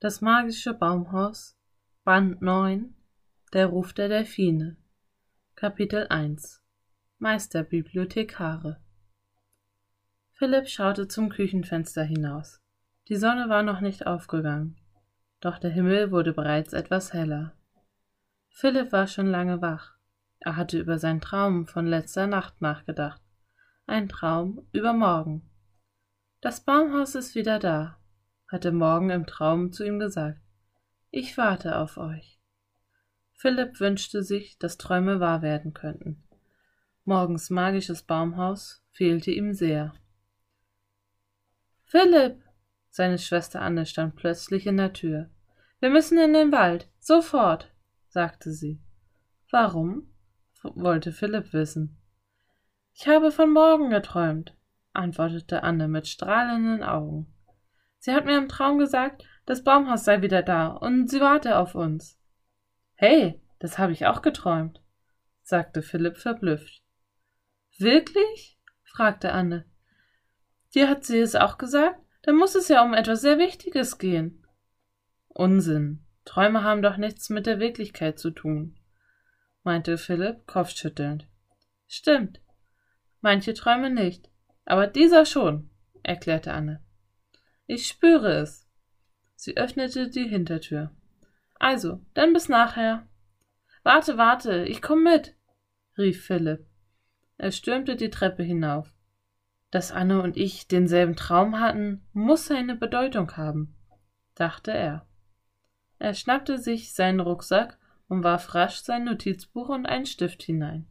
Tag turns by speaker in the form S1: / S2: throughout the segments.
S1: Das magische Baumhaus Band 9 Der Ruf der Delfine Kapitel 1 Meisterbibliothekare Philipp schaute zum Küchenfenster hinaus. Die Sonne war noch nicht aufgegangen, doch der Himmel wurde bereits etwas heller. Philipp war schon lange wach. Er hatte über seinen Traum von letzter Nacht nachgedacht. Ein Traum über morgen. Das Baumhaus ist wieder da hatte Morgen im Traum zu ihm gesagt. Ich warte auf euch. Philipp wünschte sich, dass Träume wahr werden könnten. Morgens magisches Baumhaus fehlte ihm sehr. Philipp! Seine Schwester Anne stand plötzlich in der Tür. Wir müssen in den Wald, sofort, sagte sie. Warum? wollte Philipp wissen. Ich habe von morgen geträumt, antwortete Anne mit strahlenden Augen. Sie hat mir im Traum gesagt, das Baumhaus sei wieder da und sie warte auf uns. Hey, das habe ich auch geträumt, sagte Philipp verblüfft. Wirklich? fragte Anne. Dir hat sie es auch gesagt? Dann muss es ja um etwas sehr Wichtiges gehen. Unsinn. Träume haben doch nichts mit der Wirklichkeit zu tun, meinte Philipp kopfschüttelnd. Stimmt. Manche Träume nicht. Aber dieser schon, erklärte Anne. Ich spüre es. Sie öffnete die Hintertür. Also, dann bis nachher. Warte, warte, ich komm mit, rief Philipp. Er stürmte die Treppe hinauf. Dass Anne und ich denselben Traum hatten, muss seine Bedeutung haben, dachte er. Er schnappte sich seinen Rucksack und warf rasch sein Notizbuch und einen Stift hinein.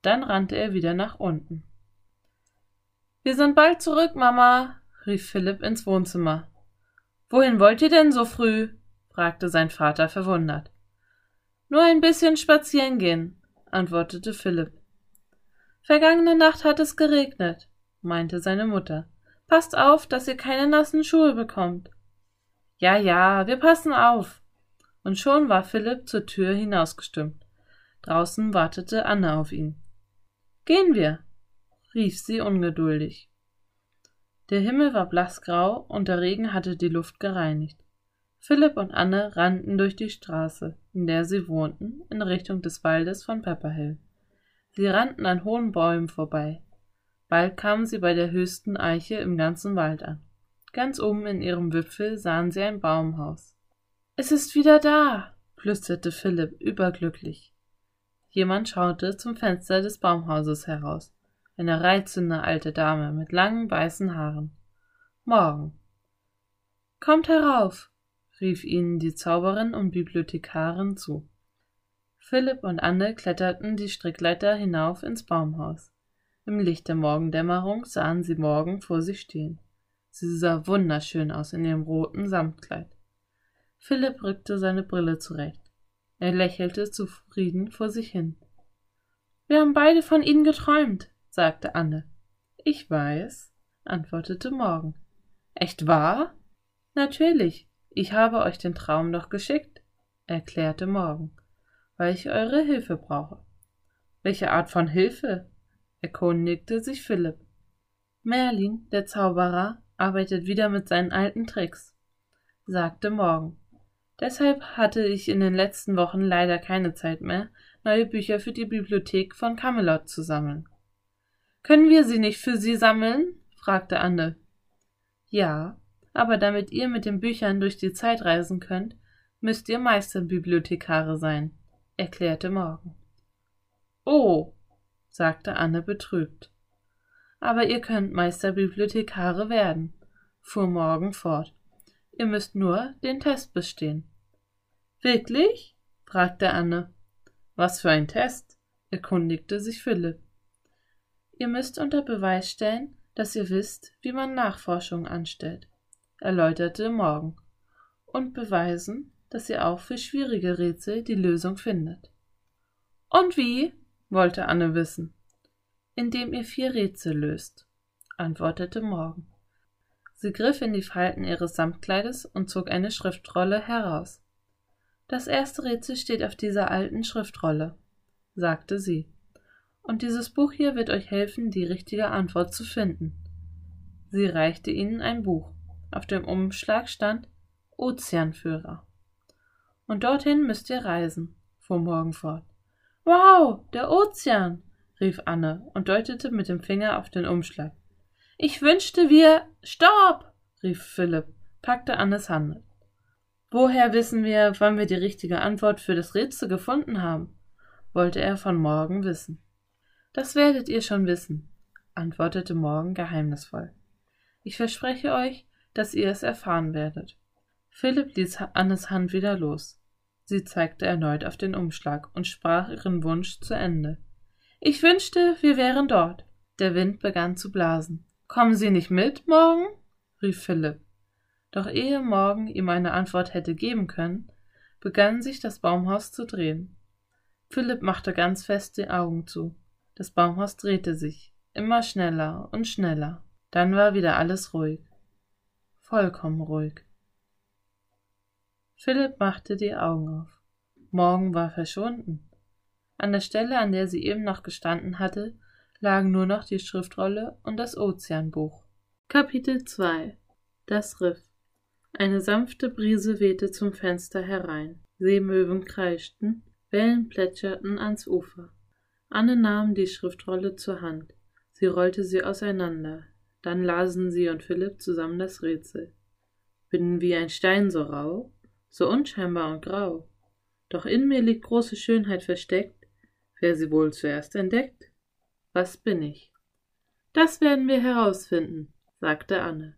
S1: Dann rannte er wieder nach unten. Wir sind bald zurück, Mama, rief Philipp ins Wohnzimmer. Wohin wollt ihr denn so früh? fragte sein Vater verwundert. Nur ein bisschen spazieren gehen, antwortete Philipp. Vergangene Nacht hat es geregnet, meinte seine Mutter. Passt auf, dass ihr keine nassen Schuhe bekommt. Ja, ja, wir passen auf. Und schon war Philipp zur Tür hinausgestimmt. Draußen wartete Anne auf ihn. Gehen wir, rief sie ungeduldig. Der Himmel war blassgrau und der Regen hatte die Luft gereinigt. Philipp und Anne rannten durch die Straße, in der sie wohnten, in Richtung des Waldes von Pepperhill. Sie rannten an hohen Bäumen vorbei. Bald kamen sie bei der höchsten Eiche im ganzen Wald an. Ganz oben in ihrem Wipfel sahen sie ein Baumhaus. Es ist wieder da, flüsterte Philipp überglücklich. Jemand schaute zum Fenster des Baumhauses heraus eine reizende alte Dame mit langen weißen Haaren. Morgen. Kommt herauf, rief ihnen die Zauberin und Bibliothekarin zu. Philipp und Anne kletterten die Strickleiter hinauf ins Baumhaus. Im Licht der Morgendämmerung sahen sie Morgen vor sich stehen. Sie sah wunderschön aus in ihrem roten Samtkleid. Philipp rückte seine Brille zurecht. Er lächelte zufrieden vor sich hin. Wir haben beide von Ihnen geträumt, sagte Anne. Ich weiß, antwortete Morgen. Echt wahr? Natürlich, ich habe euch den Traum doch geschickt, erklärte Morgen, weil ich eure Hilfe brauche. Welche Art von Hilfe? erkundigte sich Philipp. Merlin, der Zauberer, arbeitet wieder mit seinen alten Tricks, sagte Morgen. Deshalb hatte ich in den letzten Wochen leider keine Zeit mehr, neue Bücher für die Bibliothek von Camelot zu sammeln. Können wir sie nicht für Sie sammeln? fragte Anne. Ja, aber damit ihr mit den Büchern durch die Zeit reisen könnt, müsst ihr Meisterbibliothekare sein, erklärte Morgen. Oh, sagte Anne betrübt. Aber ihr könnt Meisterbibliothekare werden, fuhr Morgen fort. Ihr müsst nur den Test bestehen. Wirklich? fragte Anne. Was für ein Test? erkundigte sich Philipp. Ihr müsst unter Beweis stellen, dass ihr wisst, wie man Nachforschung anstellt, erläuterte Morgen, und beweisen, dass ihr auch für schwierige Rätsel die Lösung findet. Und wie? wollte Anne wissen. Indem ihr vier Rätsel löst, antwortete Morgen. Sie griff in die Falten ihres Samtkleides und zog eine Schriftrolle heraus. Das erste Rätsel steht auf dieser alten Schriftrolle, sagte sie. Und dieses Buch hier wird euch helfen, die richtige Antwort zu finden. Sie reichte ihnen ein Buch. Auf dem Umschlag stand Ozeanführer. Und dorthin müsst ihr reisen, fuhr Morgen fort. Wow, der Ozean, rief Anne und deutete mit dem Finger auf den Umschlag. Ich wünschte, wir. Stopp! rief Philipp, packte Annes Hand. Woher wissen wir, wann wir die richtige Antwort für das Rätsel gefunden haben? wollte er von Morgen wissen. Das werdet ihr schon wissen, antwortete Morgen geheimnisvoll. Ich verspreche euch, dass ihr es erfahren werdet. Philipp ließ Annes Hand wieder los. Sie zeigte erneut auf den Umschlag und sprach ihren Wunsch zu Ende. Ich wünschte, wir wären dort. Der Wind begann zu blasen. Kommen Sie nicht mit morgen? rief Philipp. Doch ehe Morgen ihm eine Antwort hätte geben können, begann sich das Baumhaus zu drehen. Philipp machte ganz fest die Augen zu. Das Baumhaus drehte sich, immer schneller und schneller. Dann war wieder alles ruhig. Vollkommen ruhig. Philipp machte die Augen auf. Morgen war verschwunden. An der Stelle, an der sie eben noch gestanden hatte, lagen nur noch die Schriftrolle und das Ozeanbuch. Kapitel 2 Das Riff Eine sanfte Brise wehte zum Fenster herein. Seemöwen kreischten, Wellen plätscherten ans Ufer. Anne nahm die Schriftrolle zur Hand. Sie rollte sie auseinander. Dann lasen sie und Philipp zusammen das Rätsel. Bin wie ein Stein so rau, so unscheinbar und grau. Doch in mir liegt große Schönheit versteckt. Wer sie wohl zuerst entdeckt? Was bin ich? Das werden wir herausfinden, sagte Anne.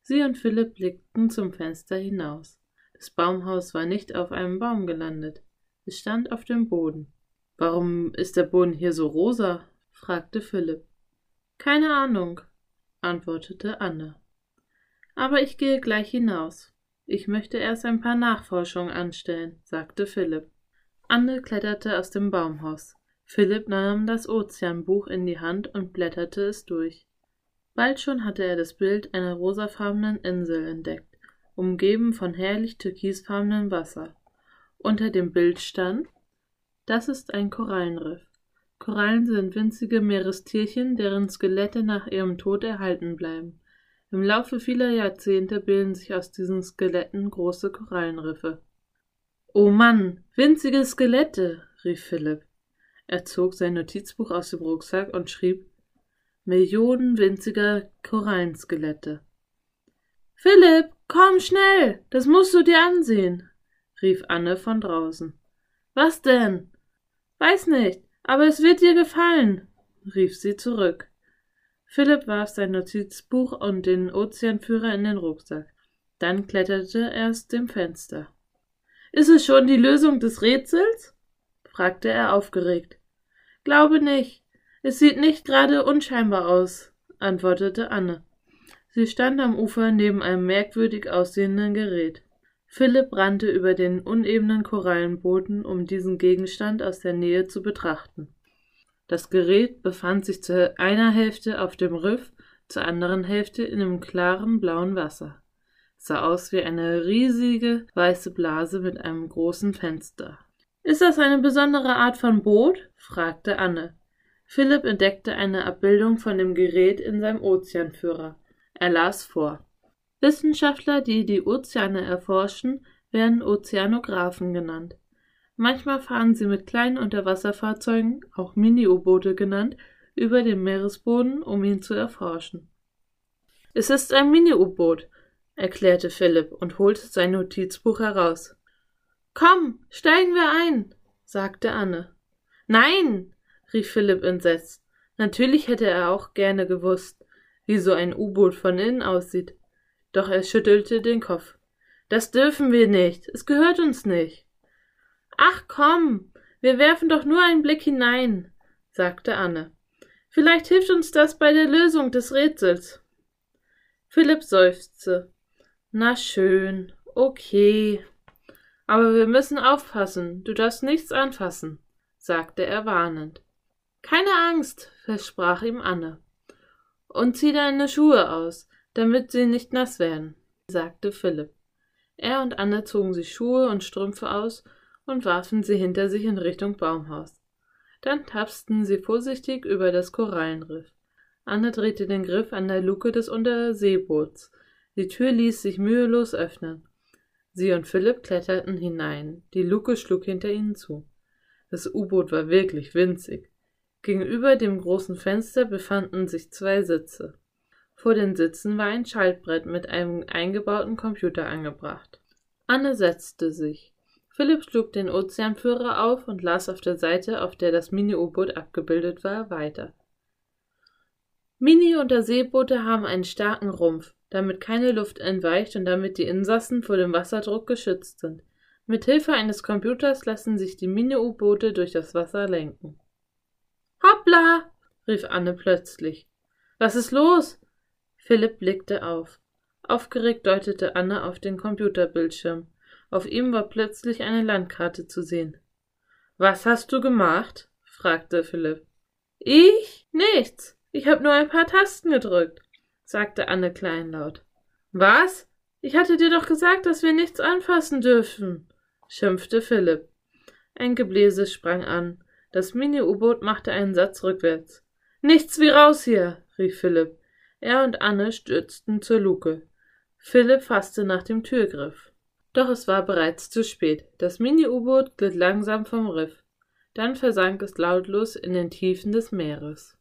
S1: Sie und Philipp blickten zum Fenster hinaus. Das Baumhaus war nicht auf einem Baum gelandet. Es stand auf dem Boden. Warum ist der Boden hier so rosa? fragte Philipp. Keine Ahnung, antwortete Anne. Aber ich gehe gleich hinaus. Ich möchte erst ein paar Nachforschungen anstellen, sagte Philipp. Anne kletterte aus dem Baumhaus. Philipp nahm das Ozeanbuch in die Hand und blätterte es durch. Bald schon hatte er das Bild einer rosafarbenen Insel entdeckt, umgeben von herrlich türkisfarbenem Wasser. Unter dem Bild stand Das ist ein Korallenriff. Korallen sind winzige Meerestierchen, deren Skelette nach ihrem Tod erhalten bleiben. Im Laufe vieler Jahrzehnte bilden sich aus diesen Skeletten große Korallenriffe. Oh Mann, winzige Skelette, rief Philipp. Er zog sein Notizbuch aus dem Rucksack und schrieb Millionen winziger Korallenskelette. Philipp, komm schnell, das musst du dir ansehen, rief Anne von draußen. Was denn? Weiß nicht, aber es wird dir gefallen, rief sie zurück. Philipp warf sein Notizbuch und den Ozeanführer in den Rucksack. Dann kletterte er aus dem Fenster. Ist es schon die Lösung des Rätsels? fragte er aufgeregt. Glaube nicht. Es sieht nicht gerade unscheinbar aus, antwortete Anne. Sie stand am Ufer neben einem merkwürdig aussehenden Gerät. Philipp rannte über den unebenen Korallenboden, um diesen Gegenstand aus der Nähe zu betrachten. Das Gerät befand sich zu einer Hälfte auf dem Riff, zur anderen Hälfte in einem klaren blauen Wasser. Es sah aus wie eine riesige weiße Blase mit einem großen Fenster. Ist das eine besondere Art von Boot? fragte Anne. Philipp entdeckte eine Abbildung von dem Gerät in seinem Ozeanführer. Er las vor. Wissenschaftler, die die Ozeane erforschen, werden Ozeanographen genannt. Manchmal fahren sie mit kleinen Unterwasserfahrzeugen, auch Mini-U-Boote genannt, über den Meeresboden, um ihn zu erforschen. Es ist ein Mini-U-Boot, erklärte Philipp und holte sein Notizbuch heraus. Komm, steigen wir ein, sagte Anne. Nein, rief Philipp entsetzt. Natürlich hätte er auch gerne gewusst, wie so ein U-Boot von innen aussieht. Doch er schüttelte den Kopf. Das dürfen wir nicht. Es gehört uns nicht. Ach komm, wir werfen doch nur einen Blick hinein, sagte Anne. Vielleicht hilft uns das bei der Lösung des Rätsels. Philipp seufzte. Na schön, okay. Aber wir müssen aufpassen, du darfst nichts anfassen, sagte er warnend. Keine Angst, versprach ihm Anne. Und zieh deine Schuhe aus, damit sie nicht nass werden, sagte Philipp. Er und Anne zogen sich Schuhe und Strümpfe aus und warfen sie hinter sich in Richtung Baumhaus. Dann tapsten sie vorsichtig über das Korallenriff. Anne drehte den Griff an der Luke des Unterseeboots. Die Tür ließ sich mühelos öffnen. Sie und Philipp kletterten hinein, die Luke schlug hinter ihnen zu. Das U-Boot war wirklich winzig. Gegenüber dem großen Fenster befanden sich zwei Sitze. Vor den Sitzen war ein Schaltbrett mit einem eingebauten Computer angebracht. Anne setzte sich. Philipp schlug den Ozeanführer auf und las auf der Seite, auf der das Mini-U-Boot abgebildet war, weiter. Mini-Unterseeboote haben einen starken Rumpf, damit keine Luft entweicht und damit die Insassen vor dem Wasserdruck geschützt sind. Mit Hilfe eines Computers lassen sich die Mini-U-Boote durch das Wasser lenken. Hoppla! rief Anne plötzlich. Was ist los? Philipp blickte auf. Aufgeregt deutete Anne auf den Computerbildschirm. Auf ihm war plötzlich eine Landkarte zu sehen. Was hast du gemacht? fragte Philipp. Ich? Nichts. Ich habe nur ein paar Tasten gedrückt sagte Anne kleinlaut. Was? Ich hatte dir doch gesagt, dass wir nichts anfassen dürfen, schimpfte Philipp. Ein Gebläse sprang an. Das Mini-U-Boot machte einen Satz rückwärts. Nichts wie raus hier, rief Philipp. Er und Anne stürzten zur Luke. Philipp fasste nach dem Türgriff. Doch es war bereits zu spät. Das Mini-U-Boot glitt langsam vom Riff. Dann versank es lautlos in den Tiefen des Meeres.